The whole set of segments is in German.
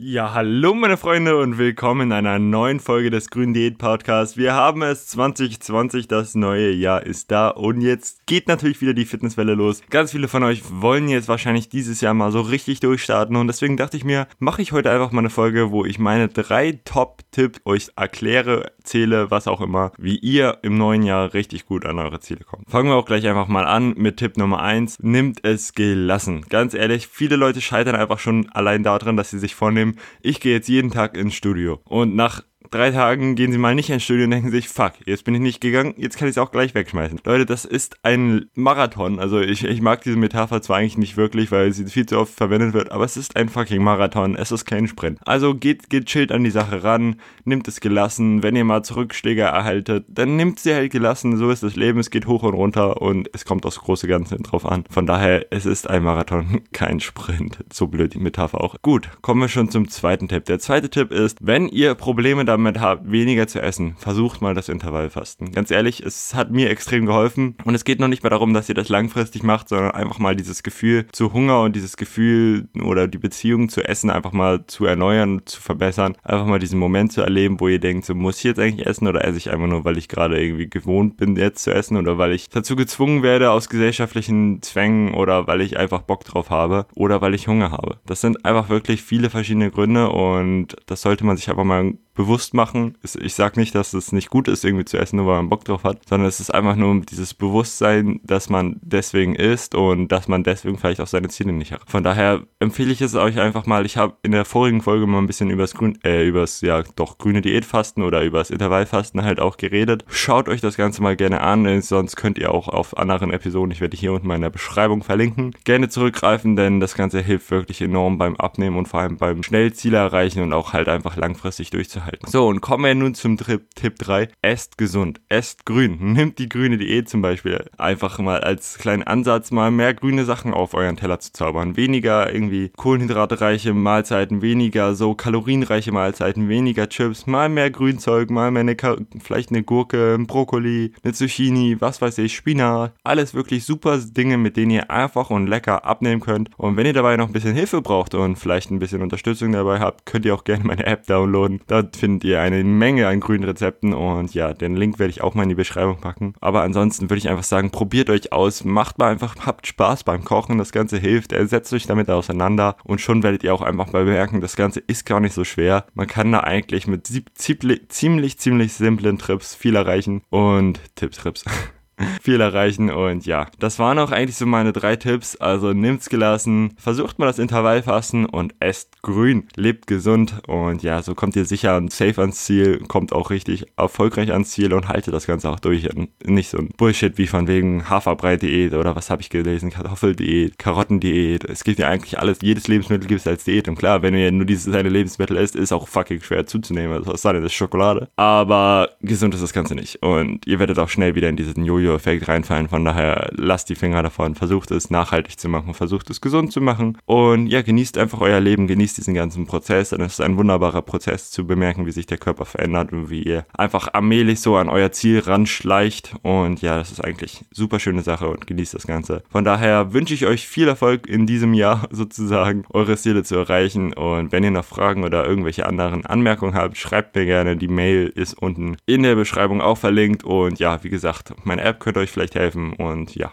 Ja, hallo meine Freunde und willkommen in einer neuen Folge des Grünen Diät Podcasts. Wir haben es 2020, das neue Jahr ist da und jetzt geht natürlich wieder die Fitnesswelle los. Ganz viele von euch wollen jetzt wahrscheinlich dieses Jahr mal so richtig durchstarten und deswegen dachte ich mir, mache ich heute einfach mal eine Folge, wo ich meine drei Top-Tipps euch erkläre, zähle, was auch immer, wie ihr im neuen Jahr richtig gut an eure Ziele kommt. Fangen wir auch gleich einfach mal an mit Tipp Nummer 1. Nimmt es gelassen. Ganz ehrlich, viele Leute scheitern einfach schon allein daran, dass sie sich vornehmen, ich gehe jetzt jeden Tag ins Studio. Und nach drei Tagen gehen sie mal nicht ins Studio und denken sich, fuck, jetzt bin ich nicht gegangen, jetzt kann ich es auch gleich wegschmeißen. Leute, das ist ein Marathon. Also ich, ich mag diese Metapher zwar eigentlich nicht wirklich, weil sie viel zu oft verwendet wird, aber es ist ein fucking Marathon, es ist kein Sprint. Also geht, geht chillt an die Sache ran, nimmt es gelassen, wenn ihr mal Zurückschläge erhaltet, dann nimmt sie halt gelassen, so ist das Leben, es geht hoch und runter und es kommt aufs große Ganze drauf an. Von daher, es ist ein Marathon, kein Sprint. So blöd die Metapher auch. Gut, kommen wir schon zum zweiten Tipp. Der zweite Tipp ist, wenn ihr Probleme damit damit habt, weniger zu essen, versucht mal das Intervallfasten. Ganz ehrlich, es hat mir extrem geholfen und es geht noch nicht mehr darum, dass ihr das langfristig macht, sondern einfach mal dieses Gefühl zu Hunger und dieses Gefühl oder die Beziehung zu Essen einfach mal zu erneuern, zu verbessern. Einfach mal diesen Moment zu erleben, wo ihr denkt, so muss ich jetzt eigentlich essen oder esse ich einfach nur, weil ich gerade irgendwie gewohnt bin, jetzt zu essen oder weil ich dazu gezwungen werde aus gesellschaftlichen Zwängen oder weil ich einfach Bock drauf habe oder weil ich Hunger habe. Das sind einfach wirklich viele verschiedene Gründe und das sollte man sich einfach mal bewusst machen. Ich sage nicht, dass es nicht gut ist, irgendwie zu essen, nur weil man Bock drauf hat, sondern es ist einfach nur dieses Bewusstsein, dass man deswegen isst und dass man deswegen vielleicht auch seine Ziele nicht hat. Von daher empfehle ich es euch einfach mal. Ich habe in der vorigen Folge mal ein bisschen übers Grün, äh, ja, grüne Diätfasten oder übers Intervallfasten halt auch geredet. Schaut euch das Ganze mal gerne an, sonst könnt ihr auch auf anderen Episoden, ich werde hier unten mal in der Beschreibung verlinken, gerne zurückgreifen, denn das Ganze hilft wirklich enorm beim Abnehmen und vor allem beim schnell Ziele erreichen und auch halt einfach langfristig durchzuhalten halten. So, und kommen wir nun zum Tipp 3. Esst gesund, esst grün. Nimmt die grüne Diät zum Beispiel einfach mal als kleinen Ansatz, mal mehr grüne Sachen auf euren Teller zu zaubern. Weniger irgendwie kohlenhydratreiche Mahlzeiten, weniger so kalorienreiche Mahlzeiten, weniger Chips, mal mehr Grünzeug, mal mehr eine, vielleicht eine Gurke, ein Brokkoli, eine Zucchini, was weiß ich, Spinat. Alles wirklich super Dinge, mit denen ihr einfach und lecker abnehmen könnt. Und wenn ihr dabei noch ein bisschen Hilfe braucht und vielleicht ein bisschen Unterstützung dabei habt, könnt ihr auch gerne meine App downloaden. Da findet ihr eine Menge an grünen Rezepten und ja, den Link werde ich auch mal in die Beschreibung packen. Aber ansonsten würde ich einfach sagen, probiert euch aus, macht mal einfach, habt Spaß beim Kochen, das Ganze hilft, setzt euch damit auseinander und schon werdet ihr auch einfach mal bemerken, das Ganze ist gar nicht so schwer. Man kann da eigentlich mit ziemlich, ziemlich, ziemlich simplen Trips viel erreichen und Tipps, Trips. viel erreichen. Und ja, das waren auch eigentlich so meine drei Tipps. Also nimmt's gelassen, versucht mal das Intervallfasten und esst grün, lebt gesund und ja, so kommt ihr sicher und safe ans Ziel, kommt auch richtig erfolgreich ans Ziel und haltet das Ganze auch durch. Und nicht so ein Bullshit wie von wegen Haferbrei-Diät oder was habe ich gelesen, Kartoffeldiät, Karottendiät. Es gibt ja eigentlich alles, jedes Lebensmittel gibt es als Diät. Und klar, wenn ihr nur dieses eine Lebensmittel isst, ist auch fucking schwer zuzunehmen. Also was sei denn, das Schokolade. Aber gesund ist das Ganze nicht. Und ihr werdet auch schnell wieder in diesen Jojo Jojo-Effekt reinfallen. Von daher lasst die Finger davon, versucht es nachhaltig zu machen, versucht es gesund zu machen und ja, genießt einfach euer Leben, genießt diesen ganzen Prozess. Denn es ist ein wunderbarer Prozess zu bemerken, wie sich der Körper verändert und wie ihr einfach allmählich so an euer Ziel ranschleicht. Und ja, das ist eigentlich super schöne Sache und genießt das Ganze. Von daher wünsche ich euch viel Erfolg in diesem Jahr sozusagen, eure Ziele zu erreichen. Und wenn ihr noch Fragen oder irgendwelche anderen Anmerkungen habt, schreibt mir gerne. Die Mail ist unten in der Beschreibung auch verlinkt. Und ja, wie gesagt, meine App könnte euch vielleicht helfen. Und ja,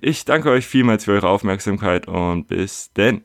ich danke euch vielmals für eure Aufmerksamkeit und bis denn.